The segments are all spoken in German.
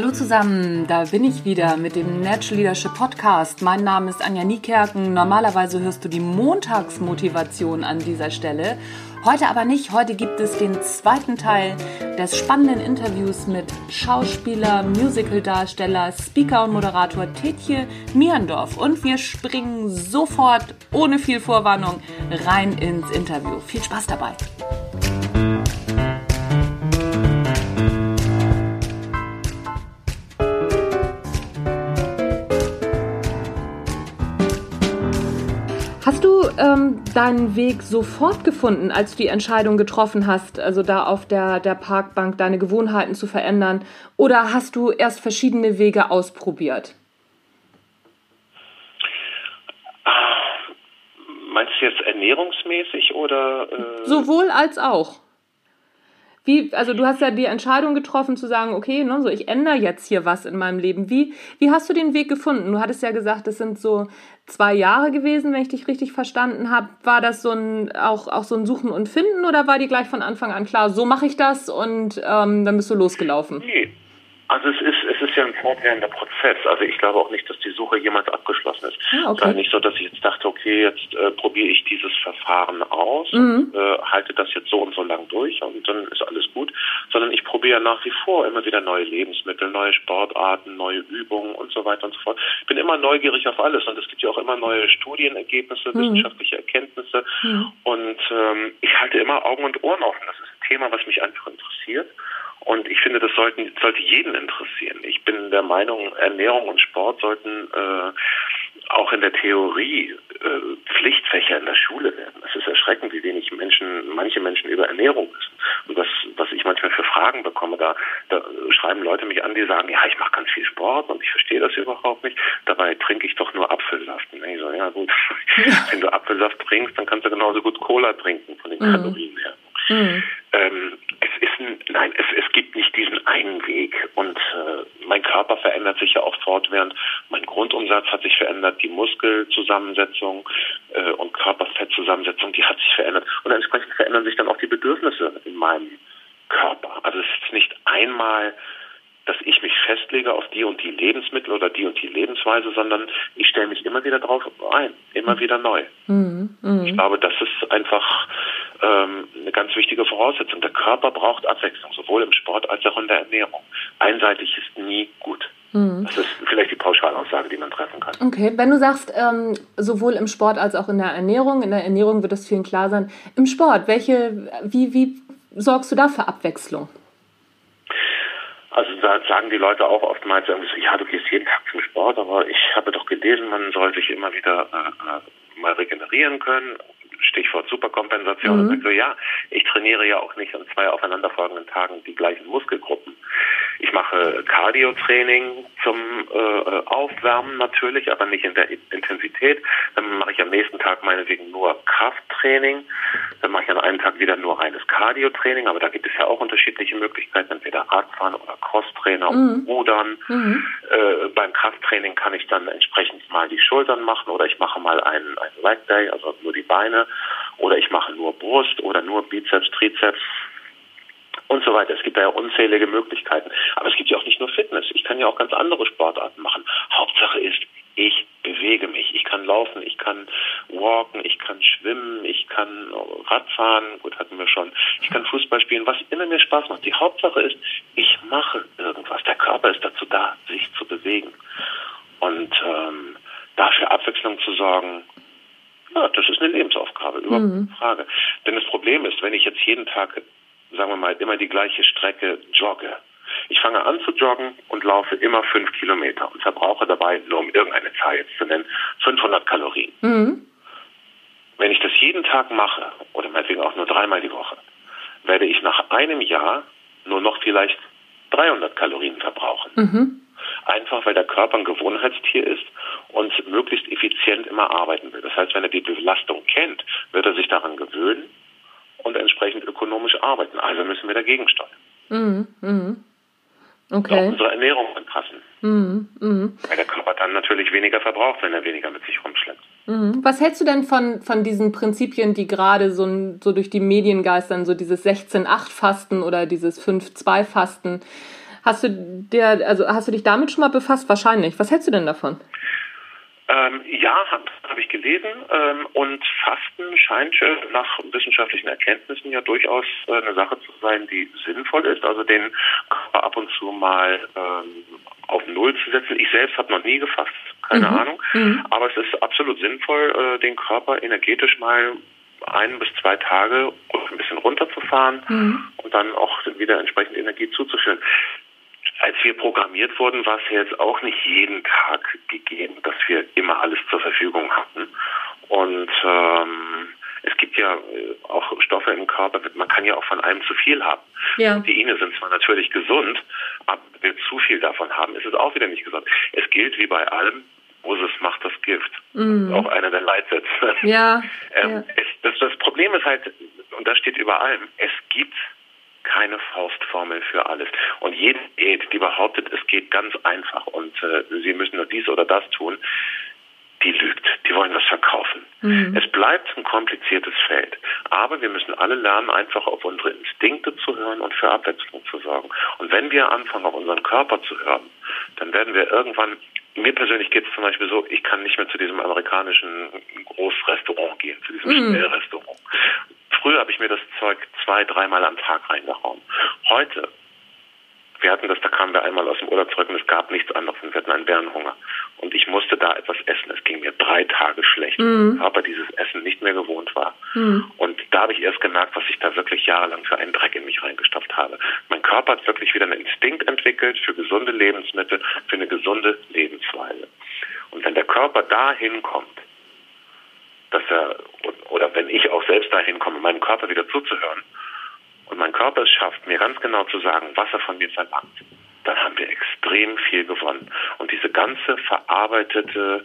Hallo zusammen, da bin ich wieder mit dem Natural Leadership Podcast. Mein Name ist Anja Niekerken. Normalerweise hörst du die Montagsmotivation an dieser Stelle. Heute aber nicht. Heute gibt es den zweiten Teil des spannenden Interviews mit Schauspieler, Musicaldarsteller, Speaker und Moderator Tetje Mierendorf. Und wir springen sofort, ohne viel Vorwarnung, rein ins Interview. Viel Spaß dabei! Ähm, deinen Weg sofort gefunden, als du die Entscheidung getroffen hast, also da auf der, der Parkbank deine Gewohnheiten zu verändern? Oder hast du erst verschiedene Wege ausprobiert? Meinst du jetzt ernährungsmäßig oder? Äh Sowohl als auch. Wie, also du hast ja die Entscheidung getroffen zu sagen, okay, ne, so ich ändere jetzt hier was in meinem Leben. Wie, wie hast du den Weg gefunden? Du hattest ja gesagt, es sind so zwei Jahre gewesen, wenn ich dich richtig verstanden habe. War das so ein auch, auch so ein Suchen und Finden oder war dir gleich von Anfang an klar, so mache ich das und ähm, dann bist du losgelaufen? Nee. Also es ist, es ist ja ein fortwährender Prozess. Also ich glaube auch nicht, dass die Suche jemals abgeschlossen ist. Ah, okay. nicht so, dass ich jetzt dachte, okay, jetzt äh, probiere ich dieses Verfahren aus, mhm. äh, halte das jetzt so und so lang durch und dann ist alles gut. Sondern ich probiere nach wie vor immer wieder neue Lebensmittel, neue Sportarten, neue Übungen und so weiter und so fort. Ich bin immer neugierig auf alles und es gibt ja auch immer neue Studienergebnisse, mhm. wissenschaftliche Erkenntnisse mhm. und ähm, ich halte immer Augen und Ohren offen. Das ist ein Thema, was mich einfach interessiert. Und ich finde, das sollten, sollte jeden interessieren. Ich bin der Meinung, Ernährung und Sport sollten äh, auch in der Theorie äh, Pflichtfächer in der Schule werden. Es ist erschreckend, wie wenig Menschen, manche Menschen über Ernährung wissen. Und was, was ich manchmal für Fragen bekomme, da, da schreiben Leute mich an, die sagen, ja, ich mache ganz viel Sport und ich verstehe das überhaupt nicht. Dabei trinke ich doch nur Apfelsaft. Und ich so, ja gut, wenn du Apfelsaft trinkst, dann kannst du genauso gut Cola trinken von den mhm. Kalorien her. Mhm. Verändert sich ja auch fortwährend. Mein Grundumsatz hat sich verändert, die Muskelzusammensetzung äh, und Körperfettzusammensetzung, die hat sich verändert und entsprechend verändern sich dann auch die Bedürfnisse in meinem Körper. Also es ist nicht einmal dass ich mich festlege auf die und die Lebensmittel oder die und die Lebensweise, sondern ich stelle mich immer wieder drauf ein, immer wieder neu. Mhm. Mhm. Ich glaube, das ist einfach ähm, eine ganz wichtige Voraussetzung. Der Körper braucht Abwechslung, sowohl im Sport als auch in der Ernährung. Einseitig ist nie gut. Mhm. Das ist vielleicht die Pauschalaussage, die man treffen kann. Okay, wenn du sagst, ähm, sowohl im Sport als auch in der Ernährung, in der Ernährung wird es vielen klar sein. Im Sport, welche, wie, wie sorgst du da für Abwechslung? Also da sagen die Leute auch oftmals irgendwie so, ja, du gehst jeden Tag zum Sport, aber ich habe doch gelesen, man soll sich immer wieder äh, äh mal regenerieren können. Stichwort Superkompensation. Mhm. Und so, ja, ich trainiere ja auch nicht an zwei aufeinanderfolgenden Tagen die gleichen Muskelgruppen. Ich mache Cardio-Training zum äh, Aufwärmen natürlich, aber nicht in der Intensität. Dann mache ich am nächsten Tag meinetwegen nur Krafttraining. Dann mache ich an einem Tag wieder nur reines Cardio-Training, aber da gibt es ja auch unterschiedliche Möglichkeiten, entweder Radfahren oder Crosstrainer mhm. Rudern. Mhm. Äh, beim Krafttraining kann ich dann entsprechend mal die Schultern machen oder ich mache mal einen, einen Leg Day, also nur die Beine oder ich mache nur Brust oder nur Bizeps, Trizeps und so weiter. Es gibt da ja unzählige Möglichkeiten. Aber es gibt ja auch nicht nur Fitness. Ich kann ja auch ganz andere Sportarten machen. Hauptsache ist, ich bewege mich. Ich kann laufen, ich kann walken, ich kann schwimmen, ich kann Radfahren, gut hatten wir schon. Ich kann Fußball spielen, was immer mir Spaß macht. Die Hauptsache ist, ich mache irgendwas. Der Körper ist dazu da, sich zu bewegen. Und ähm, dafür Abwechslung zu sorgen, ja, das ist eine Lebensaufgabe, überhaupt keine mhm. Frage. Denn das Problem ist, wenn ich jetzt jeden Tag, sagen wir mal, immer die gleiche Strecke jogge, ich fange an zu joggen und laufe immer fünf Kilometer und verbrauche dabei, nur um irgendeine Zahl jetzt zu nennen, 500 Kalorien. Mhm. Wenn ich das jeden Tag mache, oder meinetwegen auch nur dreimal die Woche, werde ich nach einem Jahr nur noch vielleicht 300 Kalorien verbrauchen. Mhm. Einfach weil der Körper ein Gewohnheitstier ist und möglichst effizient immer arbeiten will. Das heißt, wenn er die Belastung kennt, wird er sich daran gewöhnen und entsprechend ökonomisch arbeiten. Also müssen wir dagegen steuern. Mhm. Mhm. Okay. Auch unsere Ernährung anpassen. Mhm. Mhm. Weil der Körper dann natürlich weniger verbraucht, wenn er weniger mit sich rumschleppt. Mhm. Was hältst du denn von, von diesen Prinzipien, die gerade so, so durch die Medien geistern, so dieses 16-8-Fasten oder dieses 5-2-Fasten? Hast du der, also hast du dich damit schon mal befasst? Wahrscheinlich. Was hältst du denn davon? Ähm, ja, habe hab ich gelesen. Ähm, und Fasten scheint nach wissenschaftlichen Erkenntnissen ja durchaus äh, eine Sache zu sein, die sinnvoll ist. Also den Körper ab und zu mal ähm, auf Null zu setzen. Ich selbst habe noch nie gefasst, keine mhm. Ahnung. Mhm. Aber es ist absolut sinnvoll, äh, den Körper energetisch mal ein bis zwei Tage ein bisschen runterzufahren mhm. und dann auch wieder entsprechend Energie zuzuführen als wir programmiert wurden, war es ja jetzt auch nicht jeden Tag gegeben, dass wir immer alles zur Verfügung hatten. Und ähm, es gibt ja äh, auch Stoffe im Körper, man kann ja auch von allem zu viel haben. Ja. Proteine sind zwar natürlich gesund, aber wenn wir zu viel davon haben, ist es auch wieder nicht gesund. Es gilt wie bei allem, Moses macht das Gift. Mhm. auch einer der Leitsätze. Ja. ähm, ja. Es, das, das Problem ist halt, und das steht über allem, es gibt keine Faustformel für alles. Und jede Diät, die behauptet, es geht ganz einfach und äh, Sie müssen nur dies oder das tun, die lügt. Die wollen was verkaufen. Mhm. Es bleibt ein kompliziertes Feld. Aber wir müssen alle lernen, einfach auf unsere Instinkte zu hören und für Abwechslung zu sorgen. Und wenn wir anfangen, auf unseren Körper zu hören, dann werden wir irgendwann mir persönlich geht es zum Beispiel so, ich kann nicht mehr zu diesem amerikanischen Großrestaurant gehen, zu diesem mm. Schnellrestaurant. Früher habe ich mir das Zeug zwei, dreimal am Tag reingehauen. Heute, wir hatten das, da kamen wir einmal aus dem Urlaub zurück und es gab nichts anderes und wir hatten einen Bärenhunger. Und ich musste da etwas essen. Es ging mir drei Tage schlecht, mhm. aber dieses Essen nicht mehr gewohnt war. Mhm. Und da habe ich erst gemerkt, was ich da wirklich jahrelang für einen Dreck in mich reingestopft habe. Mein Körper hat wirklich wieder einen Instinkt entwickelt für gesunde Lebensmittel, für eine gesunde Lebensweise. Und wenn der Körper dahin kommt, dass er, oder wenn ich auch selbst dahin komme, meinem Körper wieder zuzuhören und mein Körper es schafft, mir ganz genau zu sagen, was er von mir verlangt, dann haben wir extrem viel gewonnen. Und diese ganze verarbeitete,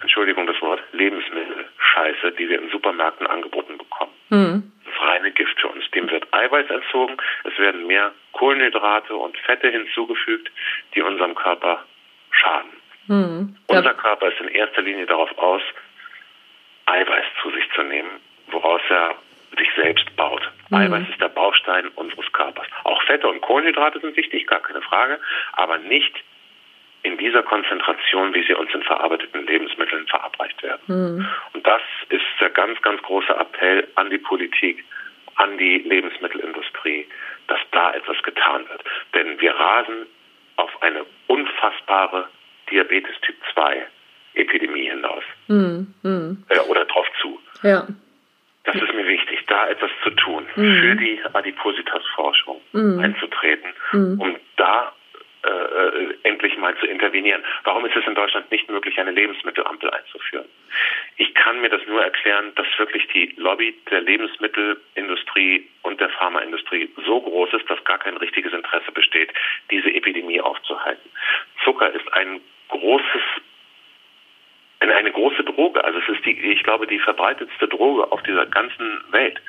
Entschuldigung das Wort, Lebensmittelscheiße, die wir in Supermärkten angeboten bekommen, mhm. das ist reine Gift für uns. Dem wird Eiweiß entzogen, es werden mehr Kohlenhydrate und Fette hinzugefügt, die unserem Körper schaden. Mhm. Unser Körper ist in erster Linie darauf aus, Eiweiß zu sich zu nehmen, woraus er sich selbst baut. Mhm. Eiweiß ist der Baustein unseres Körpers. Auch Fette und Kohlenhydrate sind wichtig, gar keine Frage, aber nicht in dieser Konzentration, wie sie uns in verarbeiteten Lebensmitteln verabreicht werden. Mhm. Und das ist der ganz, ganz große Appell an die Politik, an die Lebensmittelindustrie, dass da etwas getan wird. Denn wir rasen auf eine unfassbare Diabetes Typ 2 Epidemie hinaus. Mhm. Mhm. Äh, oder drauf zu. Ja. Das ist mir wichtig, da etwas zu tun, mhm. für die Adipositas-Forschung mhm. einzutreten, um da äh, äh, endlich mal zu intervenieren. Warum ist es in Deutschland nicht möglich, eine Lebensmittelampel einzuführen? Ich kann mir das nur erklären, dass wirklich die Lobby der Lebensmittelindustrie und der Pharmaindustrie so groß ist, dass gar kein richtiges Interesse besteht, diese Epidemie aufzuhalten. Zucker ist ein großes Droge. Also es ist die, ich glaube, die verbreitetste Droge auf dieser ganzen Welt.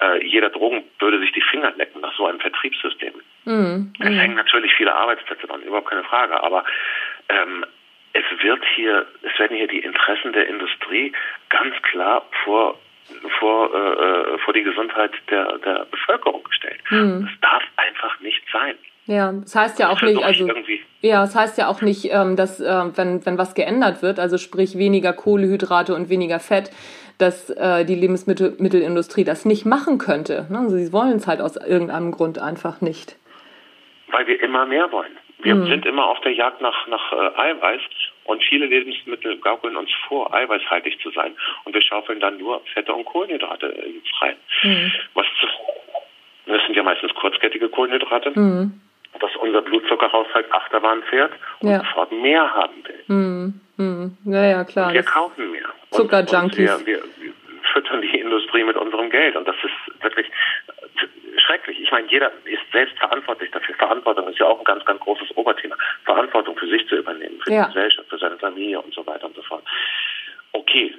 Äh, jeder Drogen würde sich die Finger lecken nach so einem Vertriebssystem. Mhm. Es hängen natürlich viele Arbeitsplätze dran, überhaupt keine Frage. Aber ähm, es wird hier, es werden hier die Interessen der Industrie ganz klar vor vor äh, äh vor die Gesundheit der der Bevölkerung gestellt. Mhm. Das darf einfach nicht sein. Ja, das heißt ja auch nicht, also ja, das heißt ja auch nicht, ähm, dass äh, wenn wenn was geändert wird, also sprich weniger Kohlehydrate und weniger Fett, dass äh, die Lebensmittelindustrie das nicht machen könnte. Ne? Also sie wollen es halt aus irgendeinem Grund einfach nicht. Weil wir immer mehr wollen. Wir mhm. sind immer auf der Jagd nach nach äh, Eiweiß und viele Lebensmittel gaukeln uns vor, eiweißhaltig zu sein und wir schaufeln dann nur Fette und Kohlenhydrate rein. Mhm. Was zu, das sind ja meistens kurzkettige Kohlenhydrate. Mhm dass unser Blutzuckerhaushalt Achterbahn fährt und ja. sofort mehr haben will. Mm, mm. Ja, ja, klar. Und wir kaufen mehr. Zuckerjunkies. Wir, wir, wir, füttern die Industrie mit unserem Geld und das ist wirklich schrecklich. Ich meine, jeder ist selbst verantwortlich dafür. Verantwortung ist ja auch ein ganz, ganz großes Oberthema. Verantwortung für sich zu übernehmen, für ja. die Gesellschaft, für seine Familie und so weiter und so fort. Okay,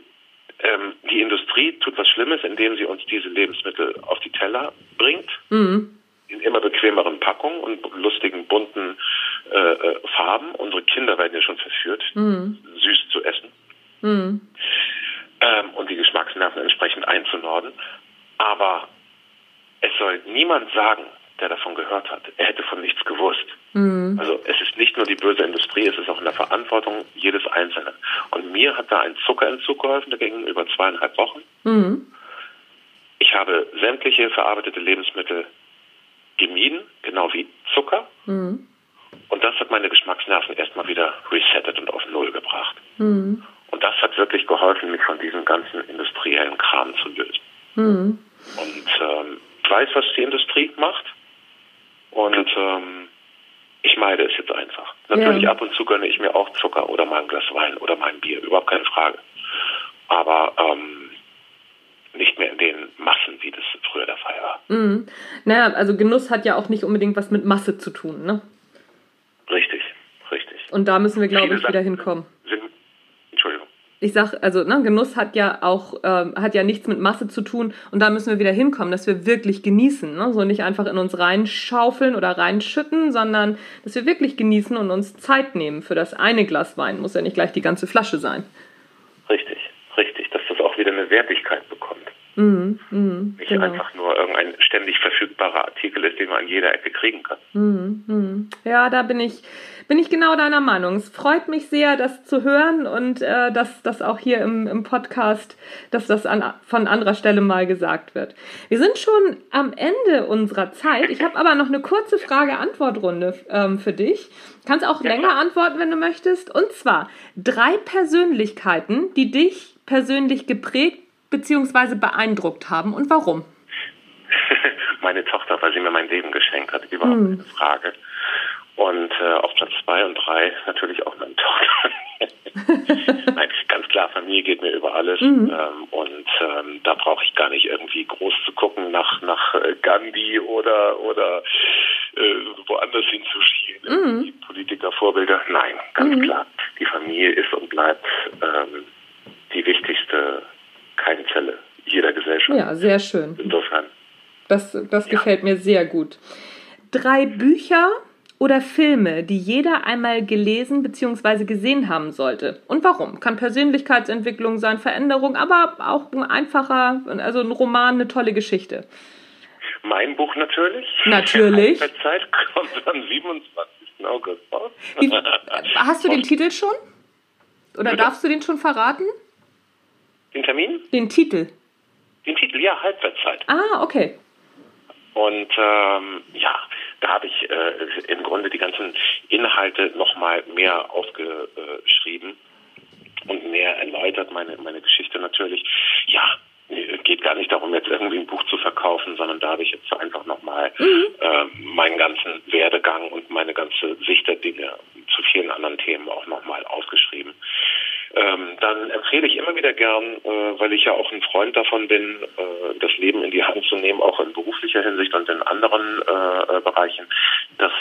ähm, die Industrie tut was Schlimmes, indem sie uns diese Lebensmittel auf die Teller bringt. Mhm in immer bequemeren Packungen und lustigen, bunten äh, äh, Farben. Unsere Kinder werden ja schon verführt, mhm. süß zu essen. Mhm. Ähm, und die Geschmacksnerven entsprechend einzunorden. Aber es soll niemand sagen, der davon gehört hat. Er hätte von nichts gewusst. Mhm. Also es ist nicht nur die böse Industrie, es ist auch in der Verantwortung jedes Einzelnen. Und mir hat da ein Zuckerentzug geholfen, der ging über zweieinhalb Wochen. Mhm. Ich habe sämtliche verarbeitete Lebensmittel gemieden, genau wie Zucker. Mhm. Und das hat meine Geschmacksnerven erstmal wieder resettet und auf Null gebracht. Mhm. Und das hat wirklich geholfen, mich von diesem ganzen industriellen Kram zu lösen. Mhm. Und ähm, ich weiß, was die Industrie macht. Und ähm, ich meide es jetzt einfach. Natürlich ja. ab und zu gönne ich mir auch Zucker oder mal ein Glas Wein oder mal ein Bier, überhaupt keine Frage. Aber ähm, nicht mehr in den Massen, wie das früher der Fall war. Mhm. Naja, also Genuss hat ja auch nicht unbedingt was mit Masse zu tun, ne? Richtig, richtig. Und da müssen wir, glaube ich, wieder hinkommen. Sind, Entschuldigung. Ich sag, also ne, Genuss hat ja auch ähm, hat ja nichts mit Masse zu tun und da müssen wir wieder hinkommen, dass wir wirklich genießen, ne? so nicht einfach in uns reinschaufeln oder reinschütten, sondern dass wir wirklich genießen und uns Zeit nehmen für das eine Glas Wein, muss ja nicht gleich die ganze Flasche sein. Richtig, richtig, dass das auch wieder eine Wertigkeit bekommt. Mhm, mh, Nicht genau. einfach nur irgendein ständig verfügbarer Artikel ist, den man an jeder Ecke kriegen kann. Mhm, mh. Ja, da bin ich, bin ich genau deiner Meinung. Es freut mich sehr, das zu hören und äh, dass das auch hier im, im Podcast, dass das an, von anderer Stelle mal gesagt wird. Wir sind schon am Ende unserer Zeit. Ich habe aber noch eine kurze Frage-Antwort-Runde ähm, für dich. Kannst auch ja, länger klar. antworten, wenn du möchtest. Und zwar drei Persönlichkeiten, die dich persönlich geprägt beziehungsweise beeindruckt haben und warum? meine Tochter, weil sie mir mein Leben geschenkt hat, überhaupt hm. keine Frage. Und äh, auf Platz zwei und drei natürlich auch meine Tochter. Nein, ganz klar, Familie geht mir über alles. Mhm. Ähm, und ähm, da brauche ich gar nicht irgendwie groß zu gucken nach, nach äh, Gandhi oder, oder äh, woanders hinzuschieben. Mhm. Die Politikervorbilder. Nein, ganz mhm. klar. Die Familie ist und bleibt ähm, die wichtigste Keimzelle jeder Gesellschaft. Ja, sehr schön. Insofern. Das, das ja. gefällt mir sehr gut. Drei Bücher oder Filme, die jeder einmal gelesen bzw. gesehen haben sollte. Und warum? Kann Persönlichkeitsentwicklung sein, Veränderung, aber auch ein einfacher, also ein Roman, eine tolle Geschichte. Mein Buch natürlich. Natürlich. Die Zeit kommt am 27. August raus. hast du den Titel schon? Oder Bitte? darfst du den schon verraten? Den Termin? Den Titel. Ja, Halbwertszeit. Ah, okay. Und ähm, ja, da habe ich äh, im Grunde die ganzen Inhalte nochmal mehr aufgeschrieben und mehr erläutert, meine, meine Geschichte natürlich. Ja, geht gar nicht darum, jetzt irgendwie ein Buch zu verkaufen, sondern da habe ich jetzt einfach nochmal mhm. äh, meinen ganzen Werdegang und meine ganze Sicht der Dinge zu vielen anderen Themen auch nochmal aufgeschrieben ähm, dann empfehle ich immer wieder gern, äh, weil ich ja auch ein Freund davon bin, äh, das Leben in die Hand zu nehmen, auch in beruflicher Hinsicht und in anderen äh, äh Bereichen, das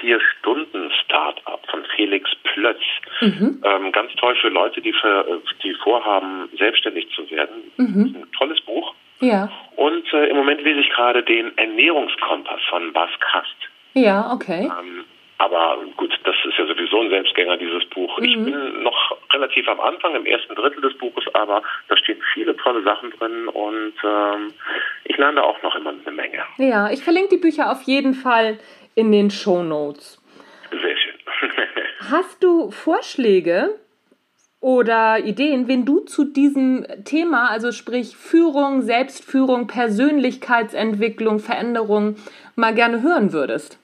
Vier-Stunden-Startup von Felix Plötz. Mhm. Ähm, ganz toll für Leute, die, für, die vorhaben, selbstständig zu werden. Mhm. Ein tolles Buch. Ja. Und äh, im Moment lese ich gerade den Ernährungskompass von Bas Kast. Ja, okay. Ähm, aber gut, das ist ja sowieso ein Selbstgänger, dieses Buch. Mhm. Ich bin noch relativ am Anfang, im ersten Drittel des Buches, aber da stehen viele tolle Sachen drin und ähm, ich lerne auch noch immer eine Menge. Ja, ich verlinke die Bücher auf jeden Fall in den Show Notes. Sehr schön. Hast du Vorschläge oder Ideen, wenn du zu diesem Thema, also sprich Führung, Selbstführung, Persönlichkeitsentwicklung, Veränderung, mal gerne hören würdest?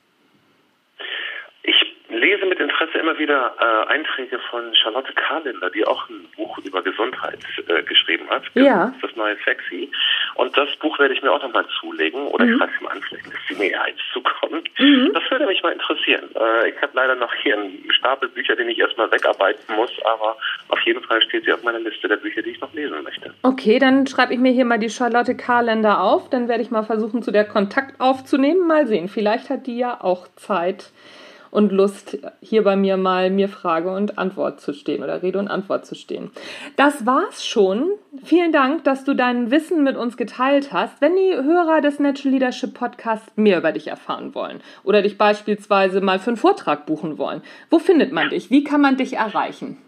Mit Interesse immer wieder äh, Einträge von Charlotte Karlinder, die auch ein Buch über Gesundheit äh, geschrieben hat. Ja. Das neue Sexy. Und das Buch werde ich mir auch nochmal zulegen. Oder mhm. ich sie mal an, vielleicht ist sie mir eins zukommen. Mhm. Das würde mich mal interessieren. Äh, ich habe leider noch hier einen Stapel Bücher, den ich erstmal wegarbeiten muss, aber auf jeden Fall steht sie auf meiner Liste der Bücher, die ich noch lesen möchte. Okay, dann schreibe ich mir hier mal die Charlotte Karländer auf. Dann werde ich mal versuchen, zu der Kontakt aufzunehmen. Mal sehen. Vielleicht hat die ja auch Zeit und Lust, hier bei mir mal mir Frage und Antwort zu stehen oder Rede und Antwort zu stehen. Das war's schon. Vielen Dank, dass du dein Wissen mit uns geteilt hast. Wenn die Hörer des Natural Leadership Podcast mehr über dich erfahren wollen oder dich beispielsweise mal für einen Vortrag buchen wollen, wo findet man dich? Wie kann man dich erreichen?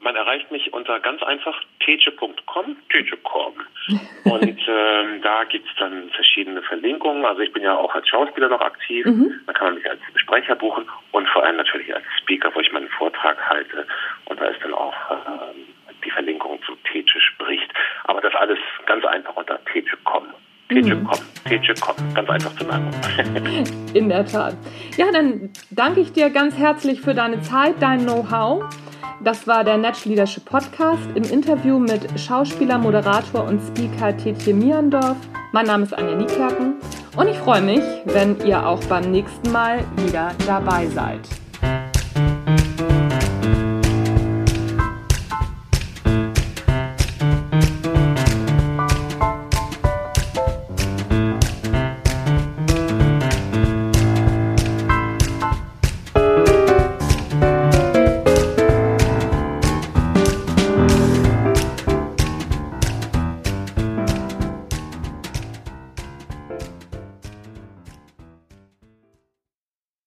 Man erreicht mich unter ganz einfach teche.com, teche.com. Und ähm, da gibt's dann verschiedene Verlinkungen. Also ich bin ja auch als Schauspieler noch aktiv. Mhm. Da kann man mich als Sprecher buchen und vor allem natürlich als Speaker, wo ich meinen Vortrag halte. Und da ist dann auch ähm, die Verlinkung zu Teche spricht. Aber das alles ganz einfach unter teche.com. Teche.com, Teche.com, ganz einfach zu merken. In der Tat. Ja, dann danke ich dir ganz herzlich für deine Zeit, dein Know-how. Das war der Netsch Leadership Podcast im Interview mit Schauspieler, Moderator und Speaker Tetje Mierendorf. Mein Name ist Anja Niekerken und ich freue mich, wenn ihr auch beim nächsten Mal wieder dabei seid.